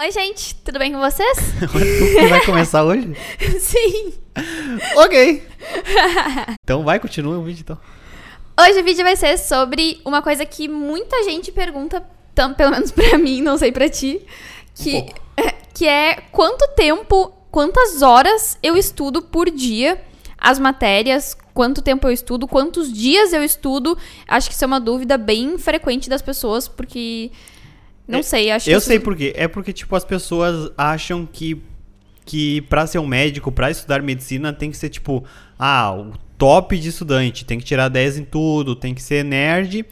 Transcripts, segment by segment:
Oi, gente, tudo bem com vocês? tu vai começar hoje? Sim. Ok. Então vai, continua o vídeo então. Hoje o vídeo vai ser sobre uma coisa que muita gente pergunta, tam- pelo menos pra mim, não sei pra ti, que, Um que é quanto tempo, quantas horas eu estudo por dia as matérias, quanto tempo eu estudo, quantos dias eu estudo. Acho que isso é uma dúvida bem frequente das pessoas, porque não É, sei, acho Eu que sei por quê. É porque, tipo, as pessoas acham que, que pra ser um médico, pra estudar medicina, tem que ser, tipo, ah, o top de estudante, tem que tirar 10 em tudo, tem que ser nerd.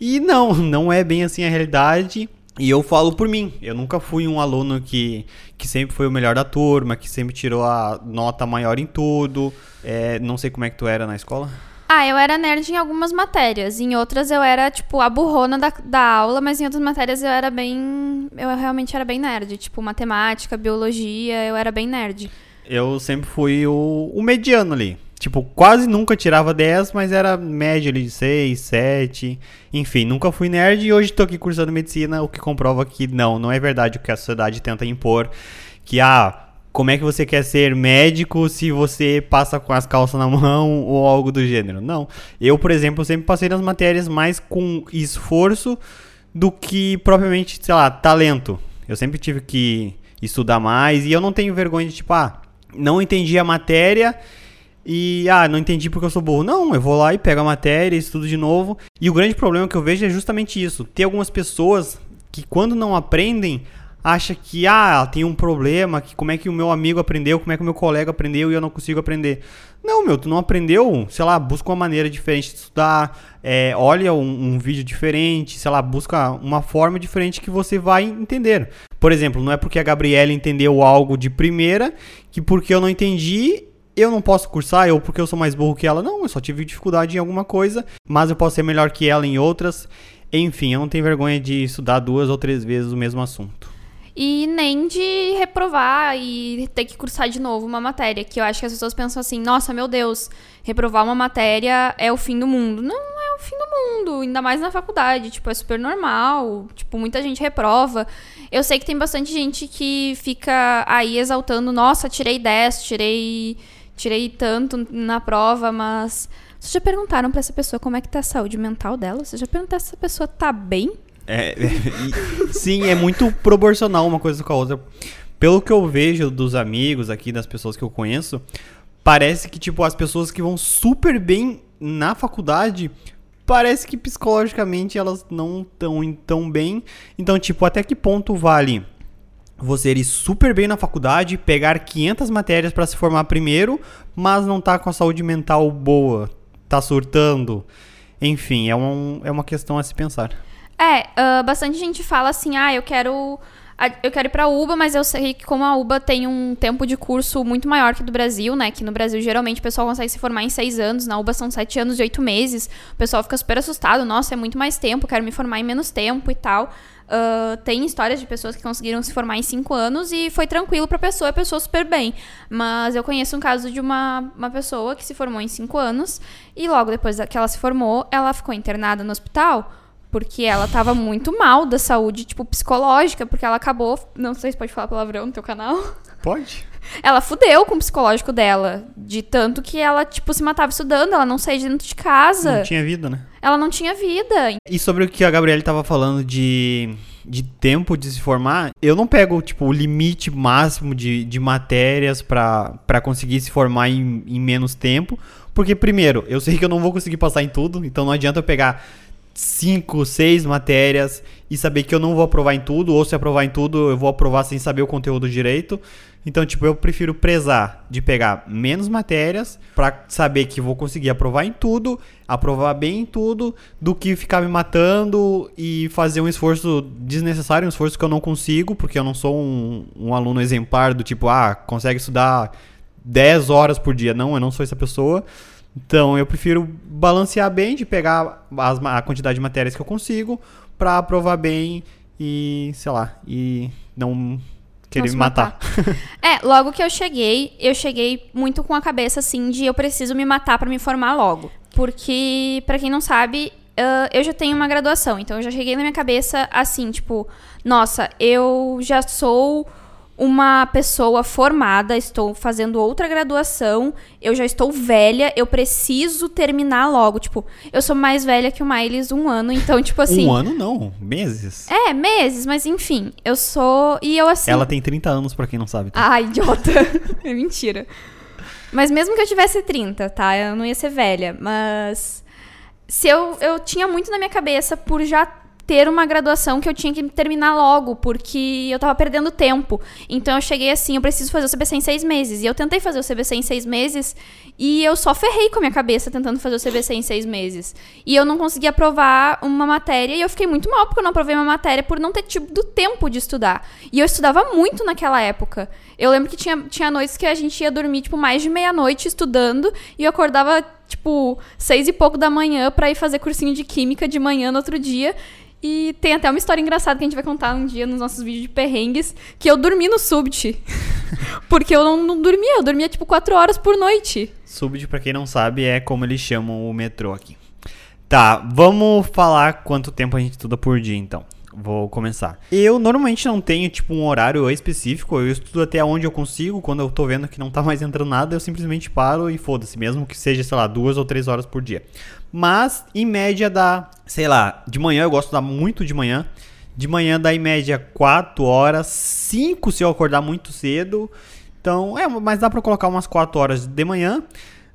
E não, não é bem assim a realidade. E eu falo por mim, eu nunca fui um aluno que, que sempre foi o melhor da turma, que sempre tirou a nota maior em tudo. É, não sei como é que tu era na escola. Ah, eu era nerd em algumas matérias. Em outras eu era, tipo, a burrona da, da aula, mas em outras matérias eu era bem. Eu realmente era bem nerd. Tipo, matemática, biologia, eu era bem nerd. Eu sempre fui o, o mediano ali. Tipo, quase nunca tirava 10, mas era média ali de 6, 7. Enfim, nunca fui nerd e hoje tô aqui cursando medicina, o que comprova que não, não é verdade o que a sociedade tenta impor. Que, ah, como é que você quer ser médico se você passa com as calças na mão ou algo do gênero? Não. Eu, por exemplo, sempre passei nas matérias mais com esforço do que propriamente, sei lá, talento. Eu sempre tive que estudar mais e eu não tenho vergonha de, tipo, ah, não entendi a matéria e, ah, não entendi porque eu sou burro. Não, eu vou lá e pego a matéria, estudo de novo. E o grande problema que eu vejo é justamente isso. Tem algumas pessoas que, quando não aprendem, acha que, ah, tem um problema, que como é que o meu amigo aprendeu, como é que o meu colega aprendeu e eu não consigo aprender. Não, meu, tu não aprendeu, sei lá, busca uma maneira diferente de estudar, é, olha um, um vídeo diferente, sei lá, busca uma forma diferente que você vai entender. Por exemplo, não é porque a Gabriela entendeu algo de primeira que porque eu não entendi eu não posso cursar, ou porque eu sou mais burro que ela. Não, eu só tive dificuldade em alguma coisa, mas eu posso ser melhor que ela em outras. Enfim, eu não tenho vergonha de estudar duas ou três vezes o mesmo assunto. E nem de reprovar e ter que cursar de novo uma matéria. Que eu acho que as pessoas pensam assim: nossa, meu Deus, reprovar uma matéria é o fim do mundo. Não é o fim do mundo, ainda mais na faculdade. Tipo, é super normal. Tipo, muita gente reprova. Eu sei que tem bastante gente que fica aí exaltando: nossa, tirei 10, tirei, tirei tanto na prova, mas. Vocês já perguntaram pra essa pessoa como é que tá a saúde mental dela? Vocês já perguntaram se essa pessoa tá bem? É, e- sim, é muito proporcional uma coisa com a outra. Pelo que eu vejo dos amigos aqui, das pessoas que eu conheço, parece que, tipo, as pessoas que vão super bem na faculdade, parece que psicologicamente elas não estão tão bem. Então, tipo, até que ponto vale você ir super bem na faculdade, pegar 500 matérias para se formar primeiro, mas não tá com a saúde mental boa, tá surtando. Enfim, é, um, é uma questão a se pensar. É, ah, bastante gente fala assim, ah, eu quero. a- Eu quero ir pra UBA, mas eu sei que como a UBA tem um tempo de curso muito maior que do Brasil, né? Que no Brasil geralmente o pessoal consegue se formar em seis anos, na UBA são sete anos e oito meses. O pessoal fica super assustado, nossa, é muito mais tempo, quero me formar em menos tempo e tal. Ah, tem histórias de pessoas que conseguiram se formar em cinco anos e foi tranquilo pra pessoa, a pessoa super bem. Mas eu conheço um caso de uma, uma pessoa que se formou em cinco anos e logo depois que ela se formou, ela ficou internada no hospital porque ela tava muito mal da saúde, tipo, psicológica, porque ela acabou. Não sei se pode falar palavrão no teu canal. Pode? Ela fudeu com o psicológico dela. De tanto que ela, tipo, se matava estudando, ela não saía de dentro de casa. Não tinha vida, né? Ela não tinha vida. E sobre o que a Gabriele tava falando de, de tempo de se formar, eu não pego, tipo, o limite máximo de, de matérias pra pra conseguir se formar em, em menos tempo. Porque, primeiro, eu sei que eu não vou conseguir passar em tudo, então não adianta eu pegar cinco, seis matérias e saber que eu não vou aprovar em tudo, ou se aprovar em tudo, eu vou aprovar sem saber o conteúdo direito. Então, tipo, eu prefiro prezar de pegar menos matérias pra saber que vou conseguir aprovar em tudo, aprovar bem em tudo, do que ficar me matando e fazer um esforço desnecessário, um esforço que eu não consigo, porque eu não sou um, um aluno exemplar do tipo, ah, consegue estudar 10 horas por dia. Não, eu não sou essa pessoa. Então, eu prefiro balancear bem de pegar as a quantidade de matérias que eu consigo pra aprovar bem e, sei lá, e não querer me matar. É, logo que eu cheguei, eu cheguei muito com a cabeça assim de eu preciso me matar pra me formar logo. Porque, pra quem não sabe, ah, eu já tenho uma graduação, então eu já cheguei na minha cabeça assim, tipo, nossa, eu já sou uma pessoa formada, estou fazendo outra graduação, eu já estou velha, eu preciso terminar logo. Tipo, eu sou mais velha que o Miles um ano, então, tipo assim. Um ano não, meses. É, meses, mas enfim, eu sou. E eu assim. Ela tem 30 anos, pra quem não sabe. Tá? Ah, idiota. é mentira. Mas mesmo que eu tivesse 30, tá? Eu não ia ser velha. Mas. Se eu, eu tinha muito na minha cabeça por já ter uma graduação que eu tinha que terminar logo, porque eu tava perdendo tempo. Então eu cheguei assim, eu preciso fazer o CBC em seis meses. E eu tentei fazer o CBC em seis meses e eu só ferrei com a minha cabeça tentando fazer o CBC em seis meses. E eu não consegui aprovar uma matéria e eu fiquei muito mal porque eu não aprovei uma matéria por não ter tido tempo de estudar. E eu estudava muito naquela época. Eu lembro que tinha, tinha noites que a gente ia dormir, tipo, mais de meia-noite estudando e eu acordava, tipo, seis e pouco da manhã para ir fazer cursinho de química de manhã no outro dia. E tem até uma história engraçada que a gente vai contar um dia nos nossos vídeos de perrengues, que eu dormi no Subt. Porque eu não, não, dormia, eu dormia tipo quatro horas por noite. Subt, pra quem não sabe, é como eles chamam o metrô aqui. Tá, vamos falar quanto tempo a gente estuda por dia, então. Vou começar. Eu normalmente não tenho, tipo, um horário específico. Eu estudo até onde eu consigo. Quando eu tô vendo que não tá mais entrando nada, eu simplesmente paro e foda-se. Mesmo que seja, sei lá, duas ou três horas por dia. Mas, em média, dá, sei lá, de manhã eu gosto de muito de manhã. De manhã dá em média 4 horas, 5 se eu acordar muito cedo. Então, é, mas dá pra colocar umas 4 horas de manhã.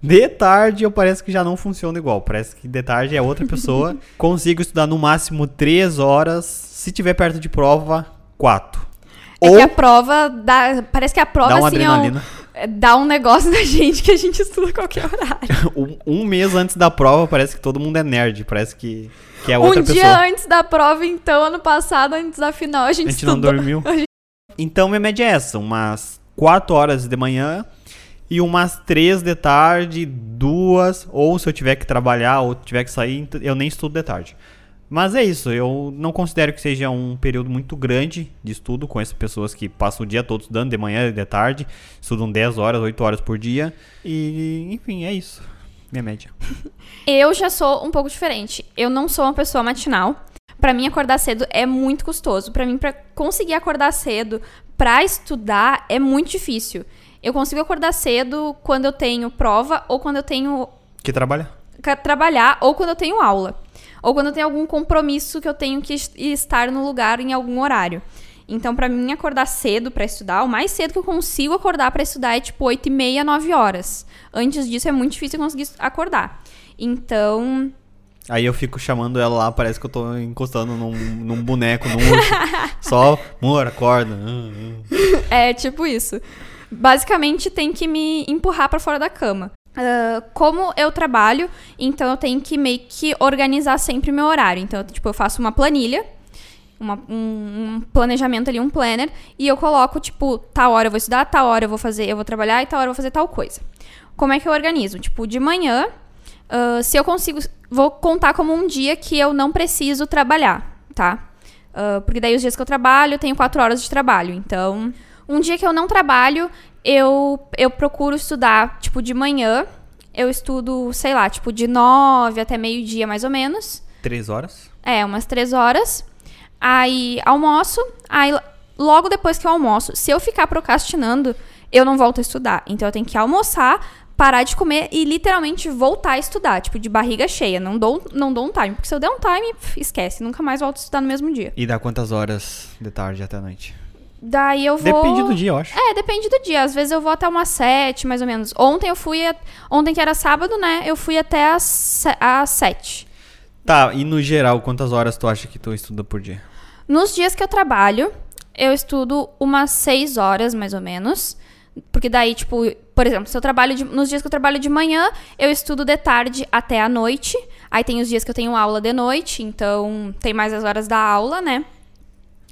De tarde eu parece que já não funciona igual. Parece que de tarde é outra pessoa. Consigo estudar no máximo 3 horas. Se tiver perto de prova, 4. É Ou que a prova dá. Parece que a prova dá uma assim, é um- adrenalina. é- dá um negócio da gente que a gente estuda a qualquer horário. Um, um mês antes da prova, parece que todo mundo é nerd. Parece que, que é outra um pessoa. dia antes da prova, então, ano passado, antes da final, a gente, A gente não estudou. dormiu. A gente- Então, minha média é essa: umas 4 horas de manhã e umas 3 de tarde, duas. Ou se eu tiver que trabalhar ou tiver que sair, eu nem estudo de tarde. Mas é isso, eu não considero que seja um período muito grande de estudo. Conheço pessoas que passam o dia todo estudando, de manhã e de tarde, estudam 10 horas, 8 horas por dia. E, enfim, é isso. Minha média. Eu já sou um pouco diferente. Eu não sou uma pessoa matinal. Pra mim, acordar cedo é muito custoso. Pra mim, pra conseguir acordar cedo pra estudar é muito difícil. Eu consigo acordar cedo quando eu tenho prova ou quando eu tenho Que trabalha? trabalhar ou quando eu tenho aula. Ou quando eu tenho algum compromisso que eu tenho que est- estar no lugar em algum horário. Então, pra mim, acordar cedo pra estudar, o mais cedo que eu consigo acordar pra estudar é tipo 8 e meia, 9 horas. Antes disso é muito difícil eu conseguir acordar. Então, Aí eu fico chamando ela lá, parece que eu tô encostando num, num boneco, num urso. Só, amor, acorda. Ah, ah. É tipo isso. Basicamente tem que me empurrar pra fora da cama. Ah, como eu trabalho, então eu tenho que meio que organizar sempre meu horário. Então, tipo, eu faço uma planilha, uma- um, um planejamento ali, um planner, e eu coloco, tipo, tal hora eu vou estudar, tal hora eu vou fazer, eu vou trabalhar e tal hora eu vou fazer tal coisa. Como é que eu organizo? Tipo, de manhã, ah, se eu consigo. Vou contar como um dia que eu não preciso trabalhar, tá? Ah, porque daí os dias que eu trabalho, eu tenho quatro horas de trabalho. Então, um dia que eu não trabalho, eu, eu procuro estudar, tipo, de manhã. Eu estudo, sei lá, tipo, de nove até meio-dia, mais ou menos. Três horas? É, umas três horas. Aí almoço. Aí logo depois que eu almoço, se eu ficar procrastinando, eu não volto a estudar. Então eu tenho que almoçar, parar de comer e literalmente voltar a estudar, tipo, de barriga cheia. Não dou, não dou um time. Porque se eu der um time, esquece, nunca mais volto a estudar no mesmo dia. E dá quantas horas de tarde até a noite? Daí eu vou. Depende do dia, eu acho. É, depende do dia. Às vezes eu vou até umas sete, mais ou menos. Ontem eu fui. a- Ontem que era sábado, né? Eu fui até às se- às sete. Tá, e no geral, quantas horas tu acha que tu estuda por dia? Nos dias que eu trabalho, eu estudo umas seis horas, mais ou menos. Porque daí, tipo, por exemplo, se eu trabalho de- nos dias que eu trabalho de manhã, eu estudo de tarde até a noite. Aí tem os dias que eu tenho aula de noite, então tem mais as horas da aula, né?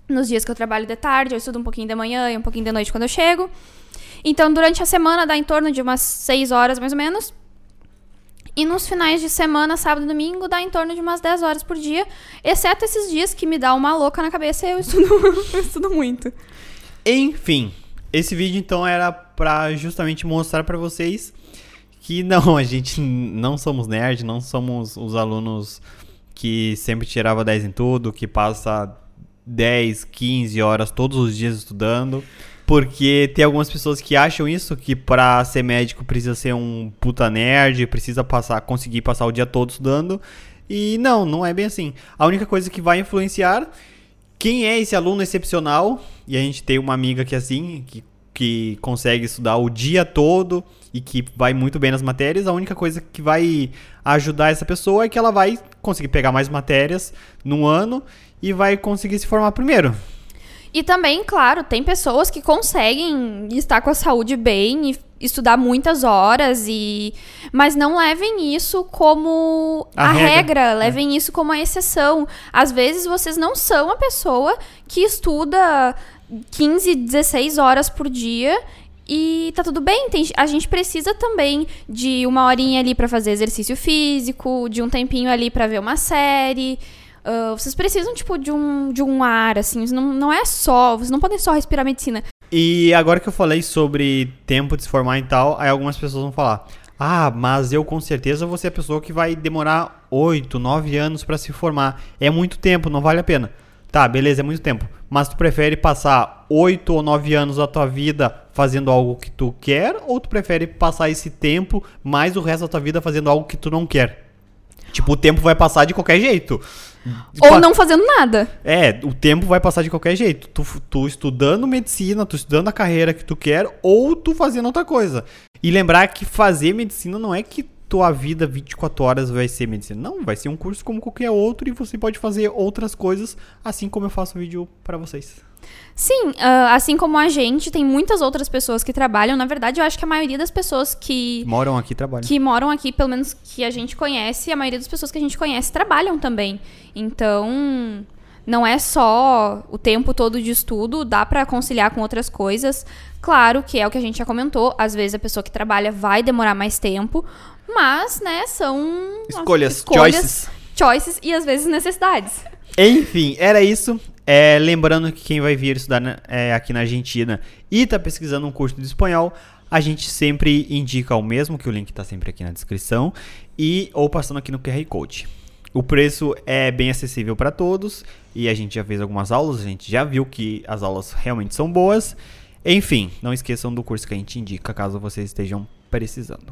Nos dias que eu trabalho de tarde, eu estudo um pouquinho de manhã e um pouquinho de noite quando eu chego. Então, durante a semana dá em torno de umas seis horas, mais ou menos. E nos finais de semana, sábado e domingo, dá em torno de umas 10 horas por dia. Exceto esses dias que me dá uma louca na cabeça e eu estudo, eu estudo muito. Enfim, esse vídeo então era pra justamente mostrar pra vocês que não, a gente não somos nerd, não somos os alunos que sempre tirava 10 em tudo, que passa 10, 15 horas todos os dias estudando. Porque tem algumas pessoas que acham isso, que pra ser médico precisa ser um puta nerd, precisa passar, conseguir passar o dia todo estudando. E não, não é bem assim. A única coisa que vai influenciar quem é esse aluno excepcional, e a gente tem uma amiga que é assim, que, que consegue estudar o dia todo e que vai muito bem nas matérias, a única coisa que vai ajudar essa pessoa é que ela vai conseguir pegar mais matérias no ano e vai conseguir se formar primeiro. E também, claro, tem pessoas que conseguem estar com a saúde bem e estudar muitas horas e mas não levem isso como a, A regra, regra, levem isso como a exceção. Às vezes vocês não são a pessoa que estuda 15, 16 horas por dia e tá tudo bem, tem- a gente precisa também de uma horinha ali pra fazer exercício físico, de um tempinho ali pra ver uma série. Ah, vocês precisam, tipo, de um, de um ar, assim. Não, não é só. Vocês não podem só respirar medicina. E agora que eu falei sobre tempo de se formar e tal, aí algumas pessoas vão falar: Ah, mas eu com certeza vou ser a pessoa que vai demorar 8, 9 anos pra se formar. É muito tempo, não vale a pena. Tá, beleza, é muito tempo. Mas tu prefere passar 8 ou 9 anos da tua vida fazendo algo que tu quer? Ou tu prefere passar esse tempo mais o resto da tua vida fazendo algo que tu não quer? Tipo, o tempo vai passar de qualquer jeito. Ou Pa- não fazendo nada. é, o tempo vai passar de qualquer jeito. Tu, tu estudando medicina, tu estudando a carreira que tu quer, ou tu fazendo outra coisa. E lembrar que fazer medicina não é que tua vida 24 horas vai ser medicina. Não, vai ser um curso como qualquer outro e você pode fazer outras coisas, assim como eu faço vídeo pra vocês. Sim, ah, assim como a gente, tem muitas outras pessoas que trabalham. Na verdade, eu acho que a maioria das pessoas que, Moram aqui trabalham. que moram aqui, pelo menos que a gente conhece, a maioria das pessoas que a gente conhece trabalham também. Então, não é só o tempo todo de estudo, dá pra conciliar com outras coisas. Claro que é o que a gente já comentou, às vezes a pessoa que trabalha vai demorar mais tempo, mas, né, são Escolhas, escolhas choices. choices e às vezes necessidades. Enfim, era isso. É, lembrando que quem vai vir estudar na- é, aqui na Argentina e tá pesquisando um curso de espanhol, a gente sempre indica o mesmo, que o link tá sempre aqui na descrição, e ou passando aqui no QR Code. O preço é bem acessível para todos e a gente já fez algumas aulas, a gente já viu que as aulas realmente são boas. Enfim, não esqueçam do curso que a gente indica caso vocês estejam precisando.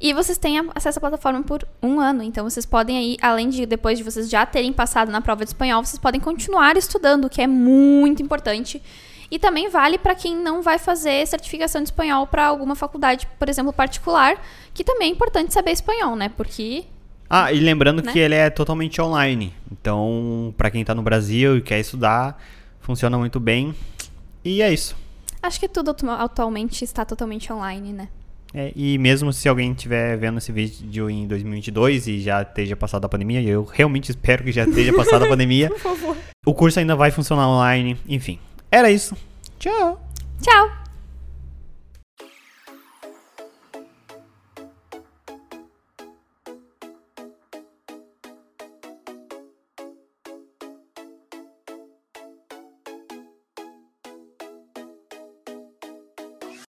E vocês têm acesso à plataforma por um ano, então vocês podem aí, além de depois de vocês já terem passado na prova de espanhol, vocês podem continuar estudando, o que é muito importante. E também vale para quem não vai fazer certificação de espanhol para alguma faculdade, por exemplo, particular, que também é importante saber espanhol, né? Porque Ah, e lembrando Né? que ele é totalmente online. Então, para quem tá no Brasil e quer estudar, funciona muito bem. E é isso. acho que tudo atu- atualmente está totalmente online, né? É, e mesmo se alguém estiver vendo esse vídeo em 2022 e já esteja passado a pandemia, eu realmente espero que já esteja passado a pandemia, Por favor. o curso ainda vai funcionar online. Enfim, era isso. Tchau! Tchau!